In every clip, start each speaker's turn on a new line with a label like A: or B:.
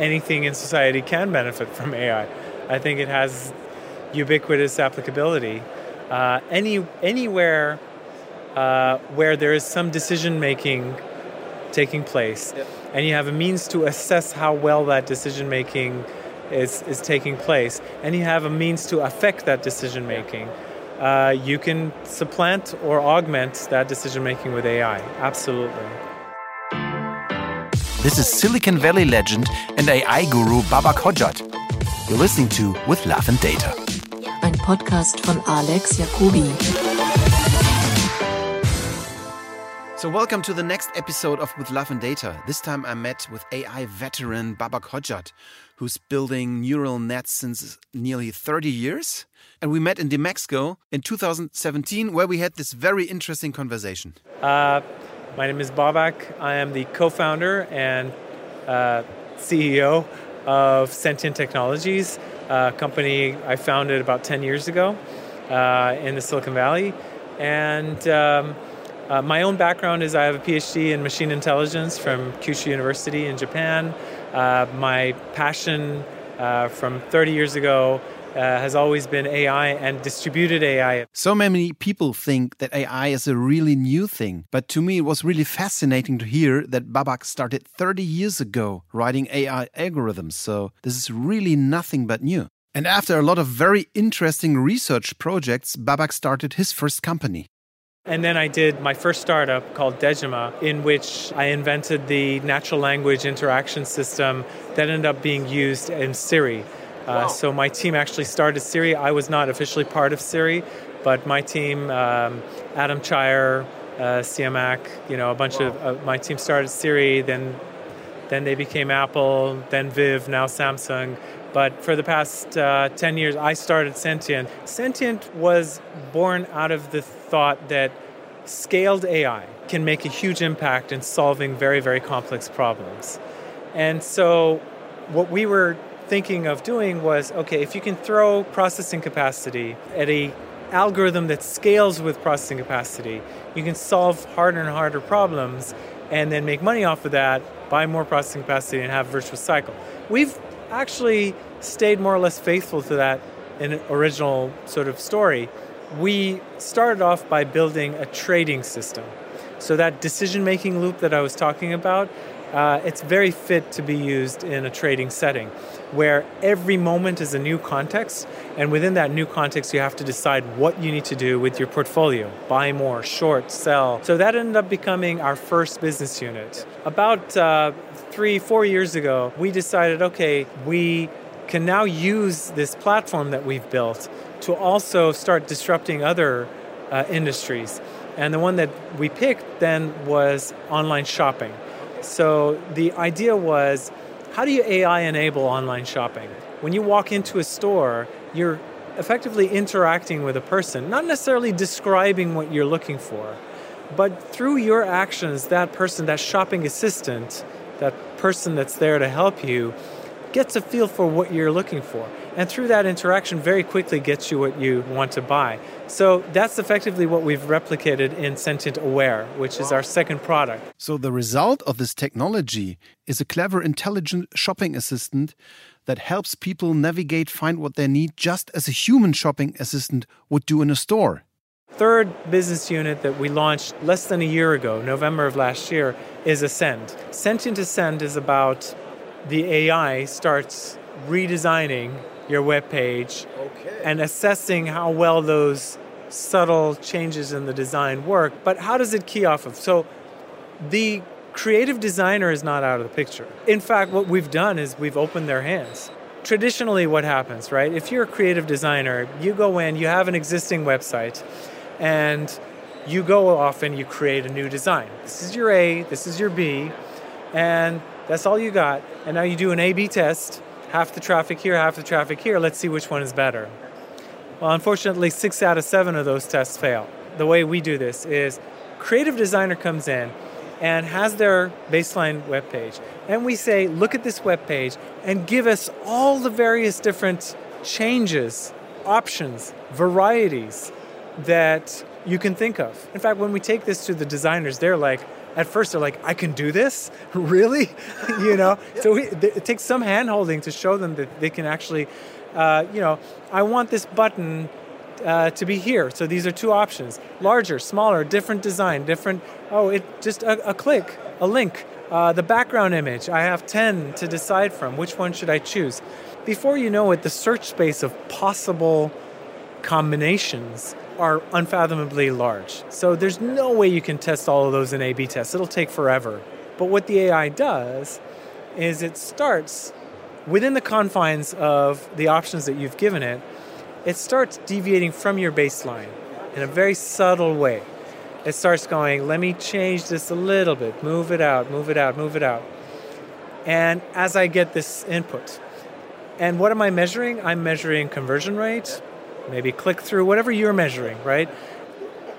A: anything in society can benefit from AI. I think it has ubiquitous applicability. Uh, any anywhere uh, where there is some decision making taking place, yep. and you have a means to assess how well that decision making is, is taking place, and you have a means to affect that decision making, uh, you can supplant or augment that decision making with AI. Absolutely.
B: This is Silicon Valley legend and AI guru Babak Hodjat. You're listening to With Love and Data.
C: Ein Podcast von Alex Jacobi.
B: So, welcome to the next episode of With Love and Data. This time I met with AI veteran Babak Hodjat, who's building neural nets since nearly 30 years. And we met in DMEXCO in 2017, where we had this very interesting conversation.
A: Uh, my name is Babak. I am the co founder and uh, CEO of Sentient Technologies, a company I founded about 10 years ago uh, in the Silicon Valley. And um, uh, my own background is I have a PhD in machine intelligence from Kyushu University in Japan. Uh, my passion uh, from 30 years ago Uh, has always been AI and distributed AI.
B: So many people think that AI is a really new thing, but to me it was really fascinating to hear that Babak started 30 years ago writing AI algorithms. So this is really nothing but new. And after a lot of very interesting research projects, Babak started his first company.
A: And then I did my first startup called Dejima, in which I invented the natural language interaction system that ended up being used in Siri. Uh, so my team actually started Siri. I was not officially part of Siri, but my team, um, Adam Cheyer, uh, Siamak, you know, a bunch wow. of uh, my team started Siri. Then, then they became Apple. Then Viv, now Samsung. But for the past uh, 10 years, I started Sentient. Sentient was born out of the thought that scaled AI can make a huge impact in solving very, very complex problems. And so, what we were thinking of doing was okay, if you can throw processing capacity at a algorithm that scales with processing capacity, you can solve harder and harder problems and then make money off of that, buy more processing capacity, and have a virtuous cycle. We've actually stayed more or less faithful to that in original sort of story. We started off by building a trading system. So that decision making loop that I was talking about, uh, it's very fit to be used in a trading setting where every moment is a new context and within that new context you have to decide what you need to do with your portfolio. Buy more short sell. So that ended up becoming our first business unit. About uh, three four years ago we decided okay we can now use this platform that we've built to also start disrupting other uh, industries. And the one that we picked then was online shopping so the idea was how do you AI enable online shopping? When you walk into a store, you're effectively interacting with a person, not necessarily describing what you're looking for, but through your actions, that person, that shopping assistant, that person that's there to help you, gets a feel for what you're looking for. And through that interaction, very quickly gets you what you want to buy. So that's effectively what we've replicated in Sentient Aware, which is our second product.
B: So the result of this technology is a clever, intelligent shopping assistant that helps people navigate, find what they need, just as a human shopping assistant would do in a store.
A: Third business unit that we launched less than a year ago, November of last year, is Ascend. Sentient Ascend is about the AI starts redesigning your web page okay. and assessing how well those subtle changes in the design work. But how does it key off of? So the creative designer is not out of the picture. In fact, what we've done is we've opened their hands. Traditionally, what happens, right? If you're a creative designer, you go in, you have an existing website, and you go off and you create a new design. This is your A, this is your B, and that's all you got. And now you do an A B test half the traffic here, half the traffic here. Let's see which one is better. Well, unfortunately, six out of seven of those tests fail. The way we do this is creative designer comes in and has their baseline web page. And we say, look at this web page and give us all the various different changes, options, varieties that you can think of. In fact, when we take this to the designers, they're like, at first they're like, I can do this? really? you know? So we, it takes some hand holding to show them that they can actually, uh, you know, I want this button uh, to be here. So these are two options larger, smaller, different design, different. Oh, it just a, a click, a link. Uh, the background image, I have 10 to decide from. Which one should I choose? Before you know it, the search space of possible combinations are unfathomably large. So there's no way you can test all of those in A B tests. It'll take forever. But what the AI does is it starts within the confines of the options that you've given it, it starts deviating from your baseline in a very subtle way. It starts going, let me change this a little bit, move it out, move it out, move it out. And as I get this input, and what am I measuring? I'm measuring conversion rate, maybe click through, whatever you're measuring, right?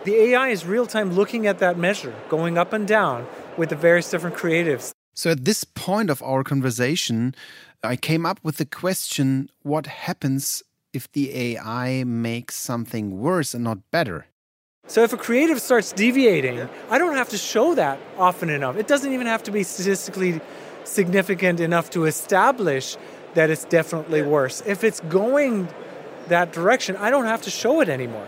A: The AI is real time looking at that measure, going up and down with the various different creatives.
B: So at this point of our conversation, I came up with the question what happens if the AI makes something worse and not better?
A: So if a creative starts deviating, I don't have to show that often enough. It doesn't even have to be statistically significant enough to establish that it's definitely worse. If it's going that direction, I don't have to show it anymore.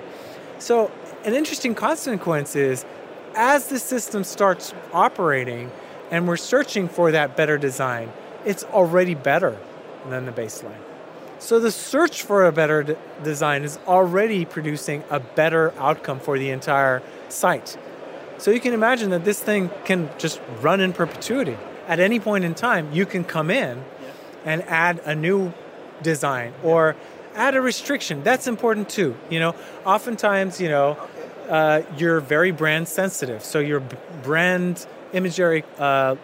A: So, an interesting consequence is as the system starts operating and we're searching for that better design, it's already better than the baseline. So, the search for a better d- design is already producing a better outcome for the entire site. So, you can imagine that this thing can just run in perpetuity. At any point in time, you can come in and add a new design or add a restriction. That's important too. You know, oftentimes, you know, uh, you're very brand sensitive. So your brand imagery, uh,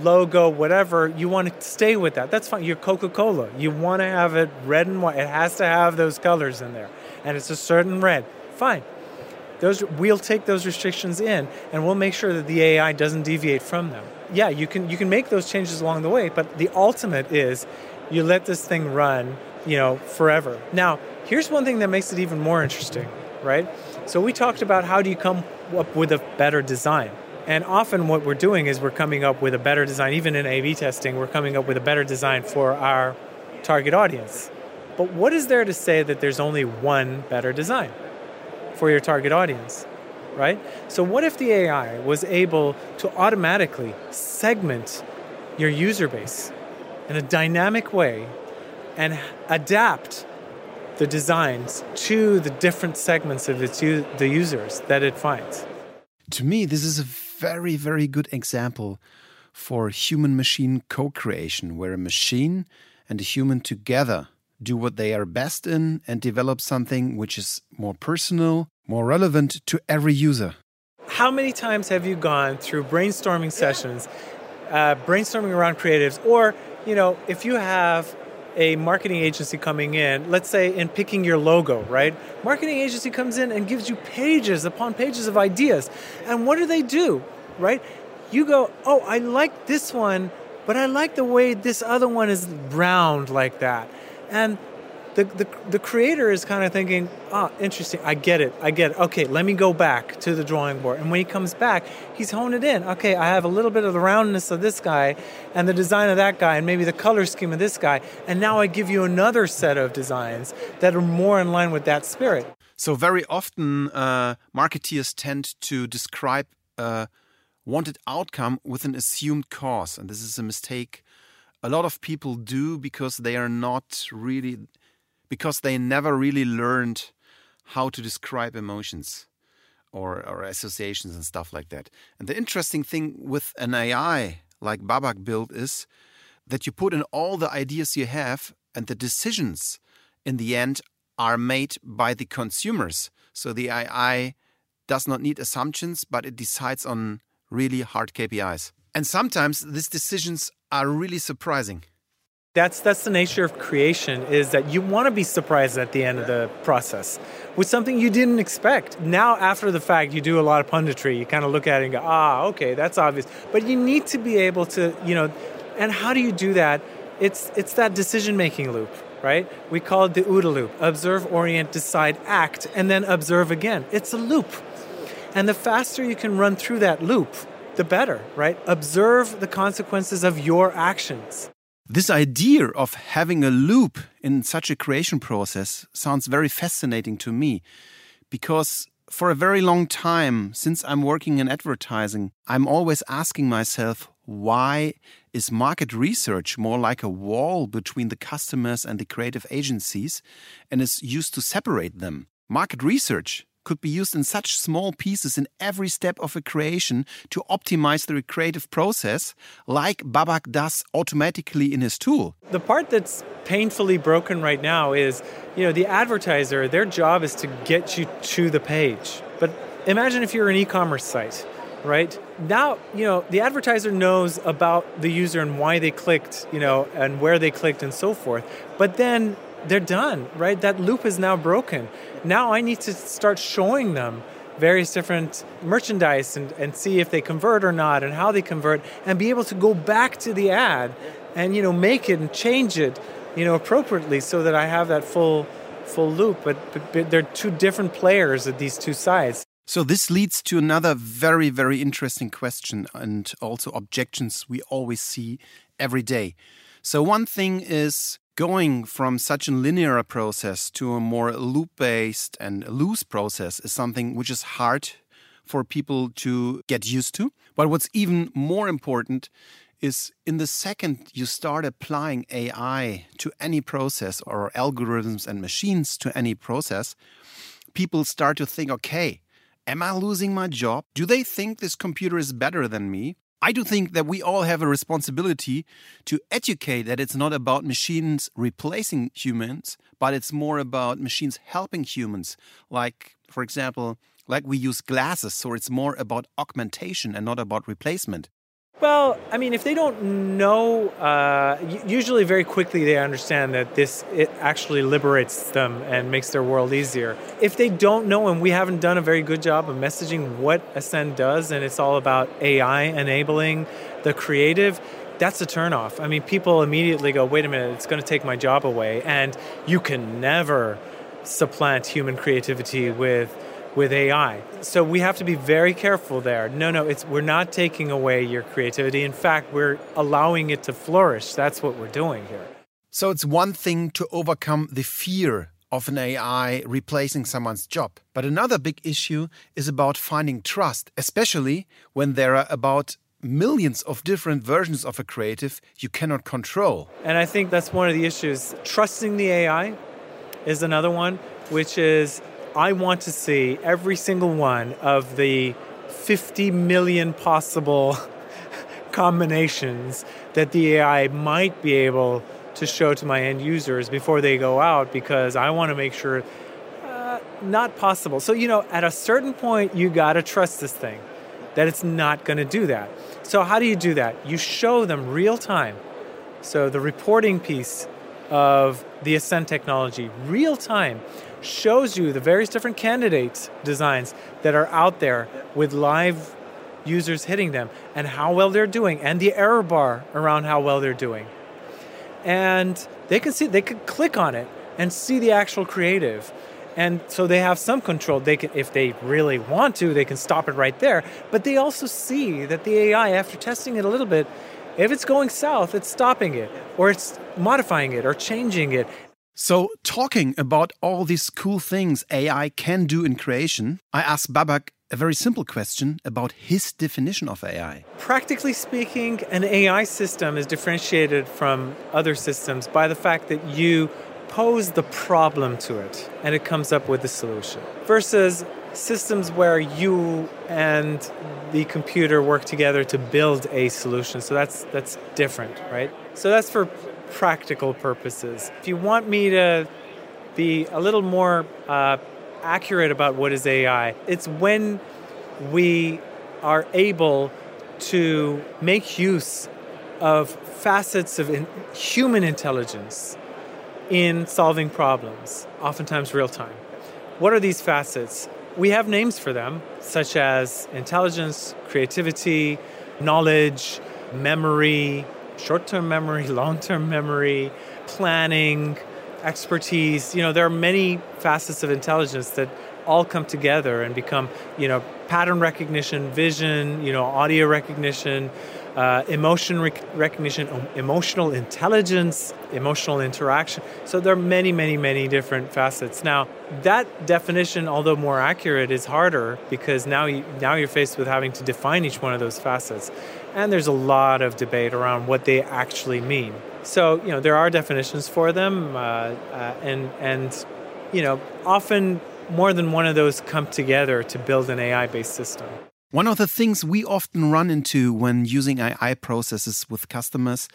A: logo, whatever, you want to stay with that. That's fine. You're Coca Cola. You want to have it red and white. It has to have those colors in there. And it's a certain red. Fine. Those, we'll take those restrictions in and we'll make sure that the AI doesn't deviate from them. Yeah, you can you can make those changes along the way, but the ultimate is you let this thing run you know, forever. Now, here's one thing that makes it even more interesting, right? So we talked about how do you come up with a better design. And often what we're doing is we're coming up with a better design, even in A B testing, we're coming up with a better design for our target audience. But what is there to say that there's only one better design for your target audience, right? So, what if the AI was able to automatically segment your user base in a dynamic way and adapt the designs to the different segments of its the users that it finds.
B: To me, this is a very, very good example for human machine co creation, where a machine and a human together do what they are best in and develop something which is more personal, more relevant to every user.
A: How many times have you gone through brainstorming sessions, uh, brainstorming around creatives, or you know, if you have a marketing agency coming in, let's say in picking your logo, right? Marketing agency comes in and gives you pages upon pages of ideas. And what do they do, right? You go, oh, I like this one, but I like the way this other one is round like that. And the, the, the creator is kind of thinking, ah, oh, interesting, I get it, I get it. Okay, let me go back to the drawing board. And when he comes back, he's honed it in. Okay, I have a little bit of the roundness of this guy and the design of that guy and maybe the color scheme of this guy. And now I give you another set of designs that are more in line with that spirit.
B: So, very often, uh, marketeers tend to describe a wanted outcome with an assumed cause. And this is a mistake a lot of people do because they are not really because they never really learned how to describe emotions or, or associations and stuff like that. And the interesting thing with an AI like Babak built is that you put in all the ideas you have, and the decisions in the end are made by the consumers. So the AI does not need assumptions, but it decides on really hard KPIs. And sometimes these decisions are really surprising.
A: That's that's the nature of creation is that you want to be surprised at the end of the process with something you didn't expect. Now after the fact you do a lot of punditry. You kind of look at it and go, "Ah, okay, that's obvious." But you need to be able to, you know, and how do you do that? It's it's that decision-making loop, right? We call it the OODA loop. Observe, orient, decide, act, and then observe again. It's a loop. And the faster you can run through that loop, the better, right? Observe the consequences of your actions.
B: This idea of having a loop in such a creation process sounds very fascinating to me because for a very long time, since I'm working in advertising, I'm always asking myself, why is market research more like a wall between the customers and the creative agencies and is used to separate them? Market research could be used in such small pieces in every step of a creation to optimize the creative process, like Babak does automatically in his tool.
A: The part that's painfully broken right now is, you know, the advertiser, their job is to get you to the page. But imagine if you're an e commerce site right? Now, you know, the advertiser knows about the user and why they clicked, you know, and where they clicked and so forth. But then they're done, right? That loop is now broken. Now I need to start showing them various different merchandise and, and see if they convert or not and how they convert and be able to go back to the ad and you know make it and change it you know appropriately so that I have that full full loop but, but, but they're two different players at these two sides
B: so this leads to another very very interesting question and also objections we always see every day so one thing is going from such a linear process to a more loop based and loose process is something which is hard for people to get used to. But what's even more important is in the second you start applying AI to any process or algorithms and machines to any process, people start to think, okay, am I losing my job? Do they think this computer is better than me? I do think that we all have a responsibility to educate that it's not about machines replacing humans, but it's more about machines helping humans. Like, for example, like we use glasses, so it's more about augmentation and not about replacement.
A: Well, I mean, if they don't know, uh, usually very quickly they understand that this it actually liberates them and makes their world easier. If they don't know, and we haven't done a very good job of messaging what Ascend does, and it's all about AI enabling the creative, that's a turnoff. I mean, people immediately go, "Wait a minute, it's going to take my job away," and you can never supplant human creativity with with AI. So we have to be very careful there. No, no, it's we're not taking away your creativity. In fact, we're allowing it to flourish. That's what we're doing here.
B: So it's one thing to overcome the fear of an AI replacing someone's job. But another big issue is about finding trust, especially when there are about millions of different versions of a creative you cannot control.
A: And I think that's one of the issues. Trusting the AI is another one, which is I want to see every single one of the 50 million possible combinations that the AI might be able to show to my end users before they go out because I want to make sure uh, not possible. So, you know, at a certain point, you got to trust this thing that it's not going to do that. So, how do you do that? You show them real time. So, the reporting piece of the Ascend technology, real time shows you the various different candidate designs that are out there with live users hitting them and how well they're doing and the error bar around how well they're doing. And they can see they can click on it and see the actual creative. And so they have some control. They can if they really want to, they can stop it right there. But they also see that the AI after testing it a little bit if it's going south, it's stopping it, or it's modifying it, or changing it.
B: So, talking about all these cool things AI can do in creation, I asked Babak a very simple question about his definition of AI.
A: Practically speaking, an AI system is differentiated from other systems by the fact that you pose the problem to it and it comes up with the solution versus systems where you and the computer work together to build a solution so that's that's different right so that's for practical purposes. If you want me to be a little more uh, accurate about what is AI, it's when we are able to make use of facets of in human intelligence in solving problems, oftentimes real time. What are these facets? We have names for them, such as intelligence, creativity, knowledge, memory, short term memory, long term memory, planning, expertise. You know, there are many facets of intelligence that all come together and become, you know, pattern recognition, vision, you know, audio recognition, uh, emotion rec- recognition, emotional intelligence, emotional interaction. So there are many, many, many different facets. Now, that definition, although more accurate, is harder because now you, now you're faced with having to define each one of those facets, and there's a lot of debate around what they actually mean. So you know there are definitions for them, uh, uh, and and you know often more than one of those come together to build an AI-based system.
B: One of the things we often run into when using AI processes with customers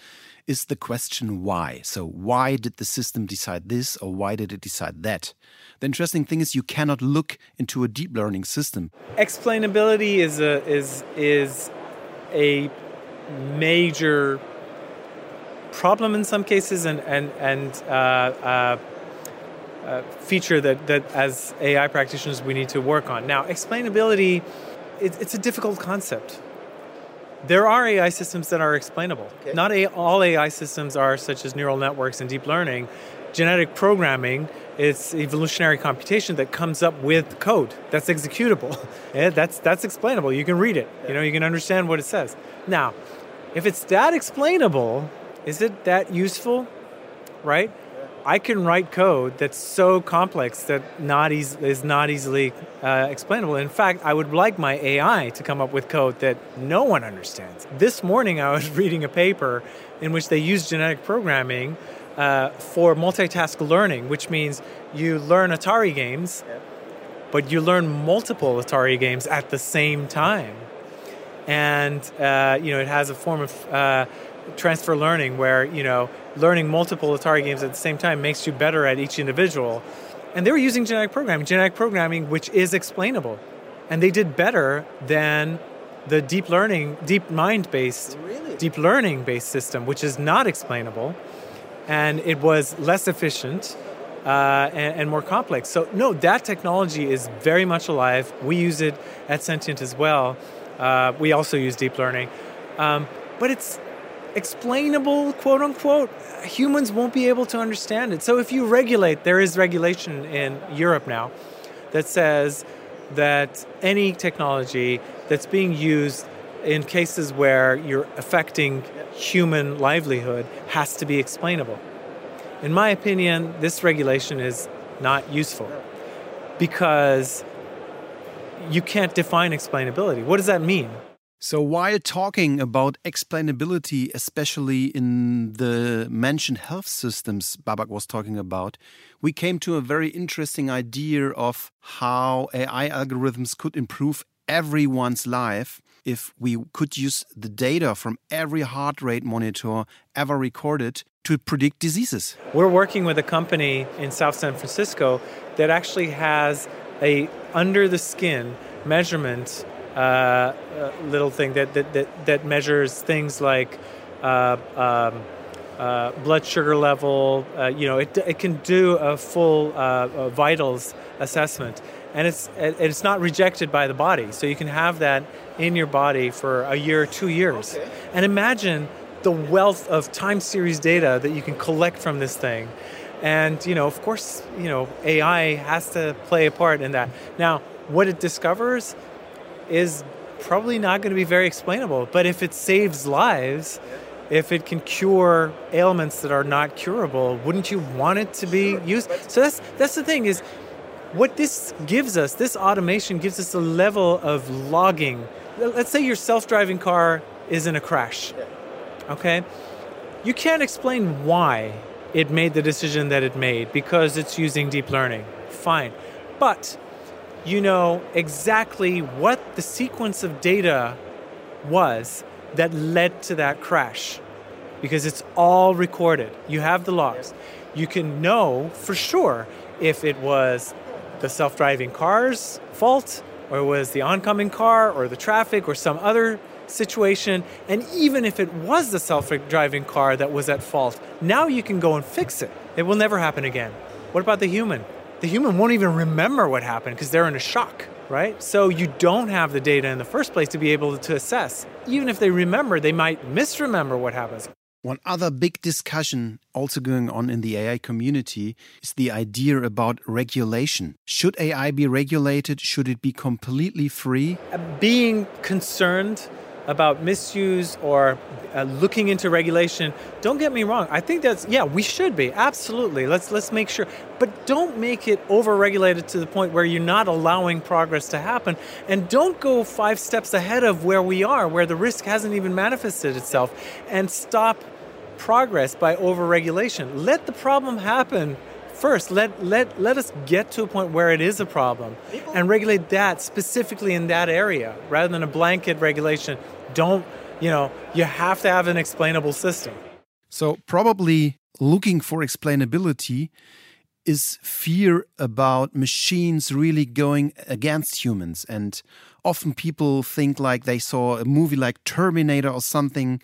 B: is the question why. So, why did the system decide this or why did it decide that? The interesting thing is you cannot look into a deep learning system.
A: Explainability is a is is a major problem in some cases and and and uh, uh, uh, feature that that as AI practitioners we need to work on. Now, explainability it, it's a difficult concept. There are AI systems that are explainable. Okay. Not a, all AI systems are such as neural networks and deep learning. Genetic programming it's evolutionary computation that comes up with code that's executable. yeah, that's that's explainable. You can read it. Yeah. You know, you can understand what it says. Now, if it's that explainable, is it that useful? Right? I can write code that's so complex that not eas- is not easily uh, explainable. In fact, I would like my AI to come up with code that no one understands. This morning, I was reading a paper in which they use genetic programming uh, for multitask learning, which means you learn Atari games, but you learn multiple Atari games at the same time. And uh, you know, it has a form of uh, transfer learning where you know learning multiple Atari games at the same time makes you better at each individual. And they were using genetic programming, genetic programming which is explainable. And they did better than the deep learning, DeepMind based, really? deep learning based system, which is not explainable. And it was less efficient uh, and, and, more complex. So, no, that technology is very much alive. We use it at Sentient as well. Uh, we also use deep learning. Um, but it's explainable, quote unquote, humans won't be able to understand it. So if you regulate, there is regulation in Europe now that says that any technology that's being used in cases where you're affecting human livelihood has to be explainable. In my opinion, this regulation is not useful because you can't define explainability. What does that mean?
B: So, while talking about explainability, especially in the mentioned health systems Babak was talking about, we came to a very interesting idea of how AI algorithms could improve everyone's life if we could use the data from every heart rate monitor ever recorded to predict diseases.
A: We're working with a company in South San Francisco that actually has a under the skin measurement uh, little thing that, that, that, that, measures things like uh, um, uh, blood sugar level. Uh, you know, it, it can do a full uh, vitals assessment, and it's it's not rejected by the body. So you can have that in your body for a year, two years, okay. and imagine the wealth of time series data that you can collect from this thing. And you know, of course, you know, AI has to play a part in that. Now, what it discovers is probably not going to be very explainable. But if it saves lives, if it can cure ailments that are not curable, wouldn't you want it to be used? So that's that's the thing is what this gives us, this automation gives us a level of logging. Let's say your self-driving car is in a crash. Okay? You can't explain why it made the decision that it made because it's using deep learning. Fine. But you know exactly what the sequence of data was that led to that crash because it's all recorded. You have the logs. You can know for sure if it was the self driving car's fault or was the oncoming car or the traffic or some other situation. And even if it was the self driving car that was at fault, now you can go and fix it. It will never happen again. What about the human? The human won't even remember what happened because they're in a shock, right? So you don't have the data in the first place to be able to assess. Even if they remember, they might misremember what happens.
B: One other big discussion also going on in the AI community is the idea about regulation. Should AI be regulated? Should it be completely free?
A: Uh, being concerned about misuse or uh, looking into regulation don't get me wrong i think that's yeah we should be absolutely let's let's make sure but don't make it over-regulated to the point where you're not allowing progress to happen and don't go five steps ahead of where we are where the risk hasn't even manifested itself and stop progress by over-regulation. Let the problem happen first let let let us get to a point where it is a problem and regulate that specifically in that area rather than a blanket regulation. Don't you know you have to have an explainable system.
B: So probably looking for explainability is fear about machines really going against humans. And often people think like they saw a movie like terminator or something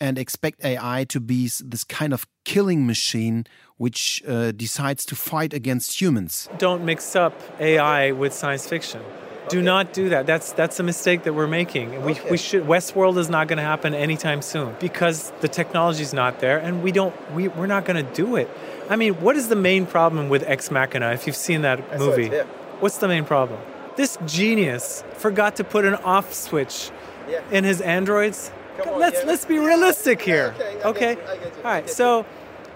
B: and expect AI to be this kind of killing machine which uh, decides to fight against humans.
A: Don't mix up AI with science fiction. Okay. Do not do that. That's that's a mistake that we're making. We, okay. we should Westworld is not going to happen anytime soon because the technology is not there, and we don't we we're not going to do it. I mean, what is the main problem with Ex Machina? If you've seen that movie,
D: it, yeah.
A: what's the main problem? This genius forgot to put an off switch
D: yeah.
A: in his androids
D: on,
A: let's
D: yeah.
A: let's be realistic here.
D: okay.
A: okay? All right. So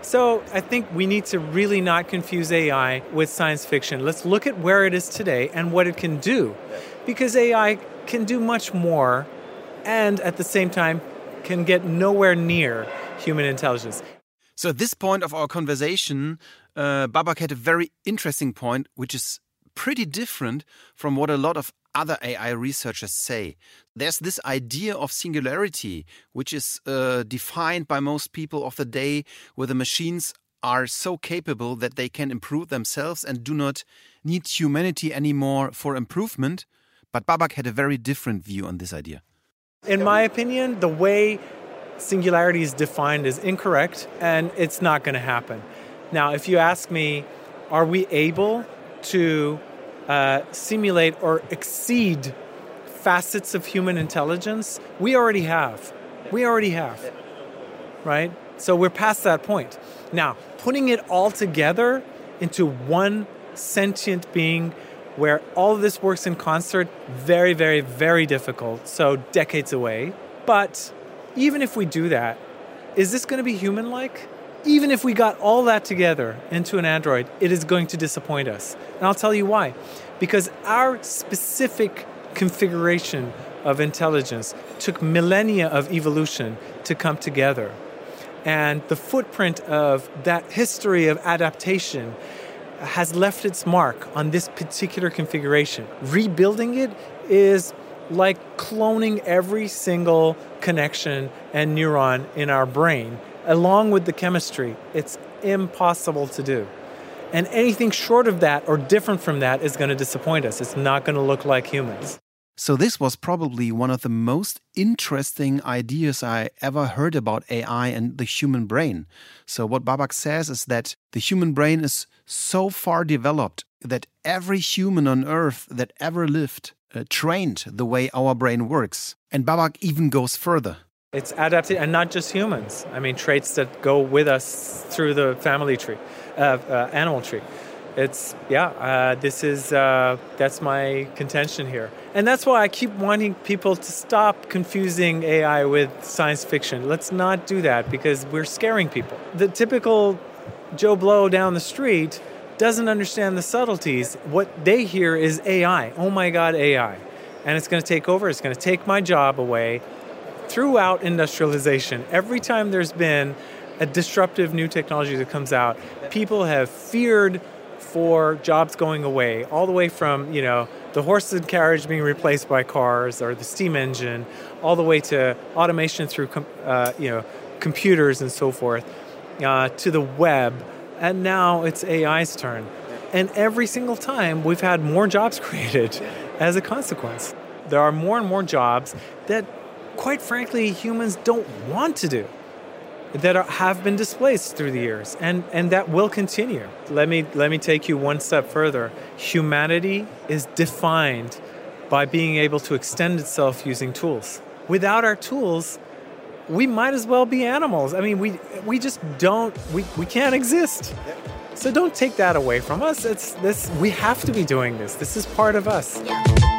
A: so I think we need to really not confuse AI with science fiction. Let's look at where it is today and what it can do. Because AI can do much more and at the same time can get nowhere near human intelligence.
B: So at this point of our conversation, uh, Babak had a very interesting point, which is pretty different from what a lot of other AI researchers say. There's this idea of singularity, which is uh, defined by most people of the day, where the machines are so capable that they can improve themselves and do not need humanity anymore for improvement. But Babak had a very different view on this idea.
A: In my opinion, the way singularity is defined is incorrect and it's not going to happen. Now, if you ask me, are we able to uh, simulate or exceed facets of human intelligence, we already have. We already have. Right? So we're past that point. Now, putting it all together into one sentient being where all of this works in concert, very, very, very difficult. So decades away. But even if we do that, is this going to be human like? Even if we got all that together into an Android, it is going to disappoint us. And I'll tell you why. Because our specific configuration of intelligence took millennia of evolution to come together. And the footprint of that history of adaptation has left its mark on this particular configuration. Rebuilding it is like cloning every single connection and neuron in our brain along with the chemistry. It's impossible to do. And anything short of that or different from that is going to disappoint us. It's not going to look like humans.
B: So, this was probably one of the most interesting ideas I ever heard about AI and the human brain. So, what Babak says is that the human brain is so far developed that every human on earth that ever lived uh, trained the way our brain works. And Babak even goes further.
A: It's adapted, and not just humans. I mean, traits that go with us through the family tree, uh, uh, animal tree. It's yeah. Uh, this is uh, that's my contention here, and that's why I keep wanting people to stop confusing AI with science fiction. Let's not do that because we're scaring people. The typical Joe Blow down the street doesn't understand the subtleties. What they hear is AI. Oh my God, AI, and it's going to take over. It's going to take my job away throughout industrialization, every time there's been a disruptive new technology that comes out, people have feared for jobs going away, all the way from, you know, the horse and carriage being replaced by cars or the steam engine, all the way to automation through, uh, you know, computers and so forth, uh, to the web, and now it's AI's turn. And every single time, we've had more jobs created as a consequence. There are more and more jobs that quite frankly, humans don't want to do that are, have been displaced through the years and, and that will continue. Let me, let me take you one step further. Humanity is defined by being able to extend itself using tools. Without our tools, we might as well be animals. I mean, we we just don't we, we can't exist. So don't take that away from us. It's this we have to be doing this. This is part of us.
C: Yeah.